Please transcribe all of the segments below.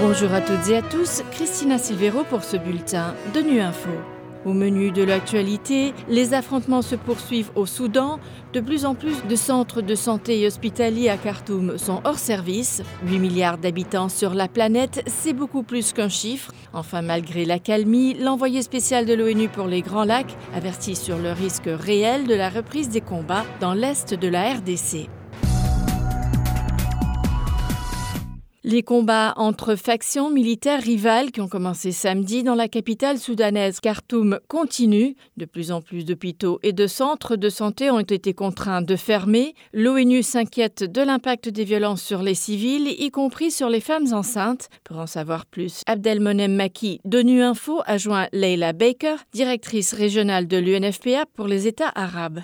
Bonjour à toutes et à tous, Christina Silvero pour ce bulletin de Nu Info. Au menu de l'actualité, les affrontements se poursuivent au Soudan. De plus en plus de centres de santé et hospitaliers à Khartoum sont hors service. 8 milliards d'habitants sur la planète, c'est beaucoup plus qu'un chiffre. Enfin, malgré l'accalmie, l'envoyé spécial de l'ONU pour les Grands Lacs avertit sur le risque réel de la reprise des combats dans l'est de la RDC. Les combats entre factions militaires rivales qui ont commencé samedi dans la capitale soudanaise Khartoum continuent. De plus en plus d'hôpitaux et de centres de santé ont été contraints de fermer. L'ONU s'inquiète de l'impact des violences sur les civils, y compris sur les femmes enceintes. Pour en savoir plus, Abdelmonem Maki d'ONU Info a joint Leila Baker, directrice régionale de l'UNFPA pour les États arabes.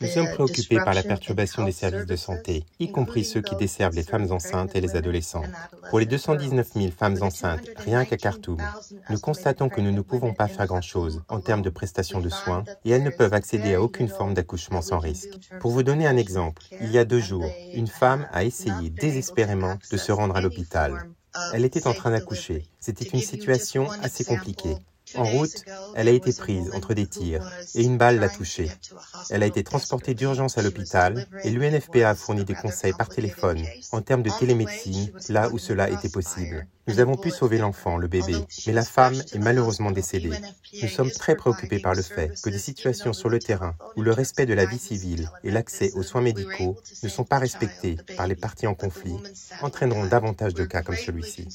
Nous sommes préoccupés par la perturbation des services de santé, y compris ceux qui desservent les femmes enceintes et les adolescents. Pour les 219 000 femmes enceintes, rien qu'à Khartoum, nous constatons que nous ne pouvons pas faire grand-chose en termes de prestations de soins et elles ne peuvent accéder à aucune forme d'accouchement sans risque. Pour vous donner un exemple, il y a deux jours, une femme a essayé désespérément de se rendre à l'hôpital. Elle était en train d'accoucher. C'était une situation assez compliquée. En route, elle a été prise entre des tirs et une balle l'a touchée. Elle a été transportée d'urgence à l'hôpital et l'UNFPA a fourni des conseils par téléphone en termes de télémédecine là où cela était possible. Nous avons pu sauver l'enfant, le bébé, mais la femme est malheureusement décédée. Nous sommes très préoccupés par le fait que des situations sur le terrain où le respect de la vie civile et l'accès aux soins médicaux ne sont pas respectés par les parties en conflit entraîneront davantage de cas comme celui-ci.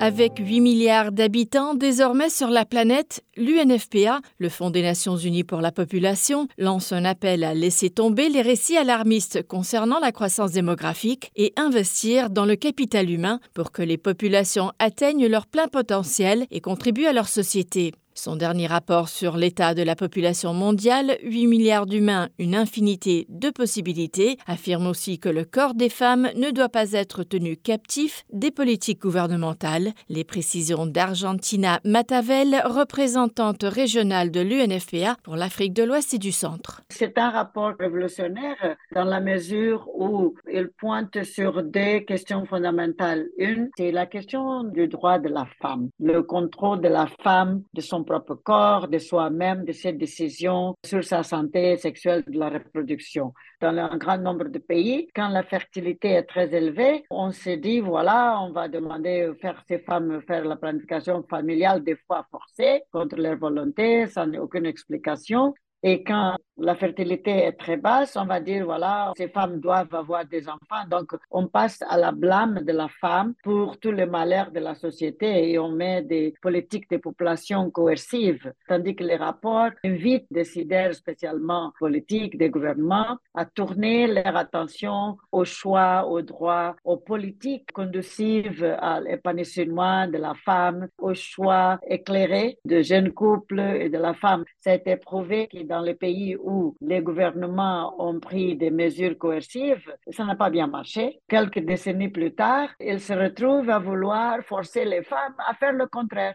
Avec 8 milliards d'habitants désormais sur la planète, l'UNFPA, le Fonds des Nations Unies pour la population, lance un appel à laisser tomber les récits alarmistes concernant la croissance démographique et investir dans le capital humain pour que les populations atteignent leur plein potentiel et contribuent à leur société. Son dernier rapport sur l'état de la population mondiale, 8 milliards d'humains, une infinité de possibilités, affirme aussi que le corps des femmes ne doit pas être tenu captif des politiques gouvernementales. Les précisions d'Argentina Matavel, représentante régionale de l'UNFPA pour l'Afrique de l'Ouest et du Centre. C'est un rapport révolutionnaire dans la mesure où il pointe sur deux questions fondamentales. Une, c'est la question du droit de la femme, le contrôle de la femme, de son propre corps, de soi-même, de ses décisions sur sa santé sexuelle de la reproduction. Dans un grand nombre de pays, quand la fertilité est très élevée, on se dit, voilà, on va demander faire ces femmes faire la planification familiale des fois forcée, contre leur volonté, sans aucune explication. Et quand la fertilité est très basse, on va dire, voilà, ces femmes doivent avoir des enfants. Donc, on passe à la blâme de la femme pour tous les malheurs de la société et on met des politiques de population coercives. Tandis que les rapports invitent des décideurs spécialement politiques, des gouvernements, à tourner leur attention aux choix, aux droits, aux politiques conducives à l'épanouissement de la femme, aux choix éclairés de jeunes couples et de la femme. Ça a été prouvé que dans les pays où les gouvernements ont pris des mesures coercives, ça n'a pas bien marché. Quelques décennies plus tard, ils se retrouvent à vouloir forcer les femmes à faire le contraire.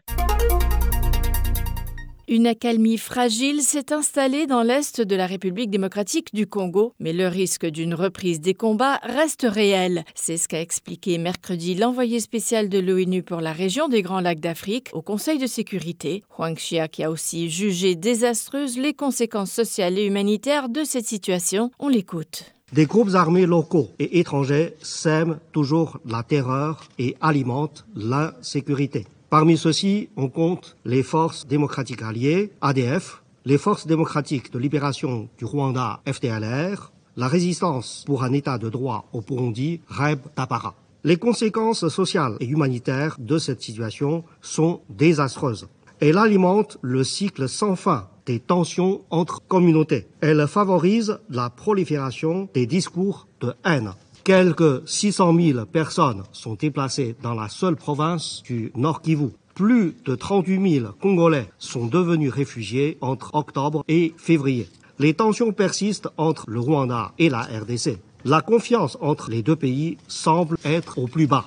Une accalmie fragile s'est installée dans l'est de la République démocratique du Congo, mais le risque d'une reprise des combats reste réel. C'est ce qu'a expliqué mercredi l'envoyé spécial de l'ONU pour la région des Grands Lacs d'Afrique au Conseil de sécurité. Huang Xia qui a aussi jugé désastreuses les conséquences sociales et humanitaires de cette situation. On l'écoute. Des groupes armés locaux et étrangers sèment toujours la terreur et alimentent l'insécurité. Parmi ceux-ci, on compte les forces démocratiques alliées, ADF, les forces démocratiques de libération du Rwanda, FDLR, la résistance pour un état de droit au Burundi, REB Tapara. Les conséquences sociales et humanitaires de cette situation sont désastreuses. Elle alimente le cycle sans fin des tensions entre communautés. Elle favorise la prolifération des discours de haine. Quelques 600 000 personnes sont déplacées dans la seule province du Nord Kivu. Plus de 38 000 Congolais sont devenus réfugiés entre octobre et février. Les tensions persistent entre le Rwanda et la RDC. La confiance entre les deux pays semble être au plus bas.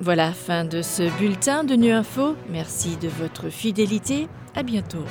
Voilà, fin de ce bulletin de Nu Info. Merci de votre fidélité. À bientôt.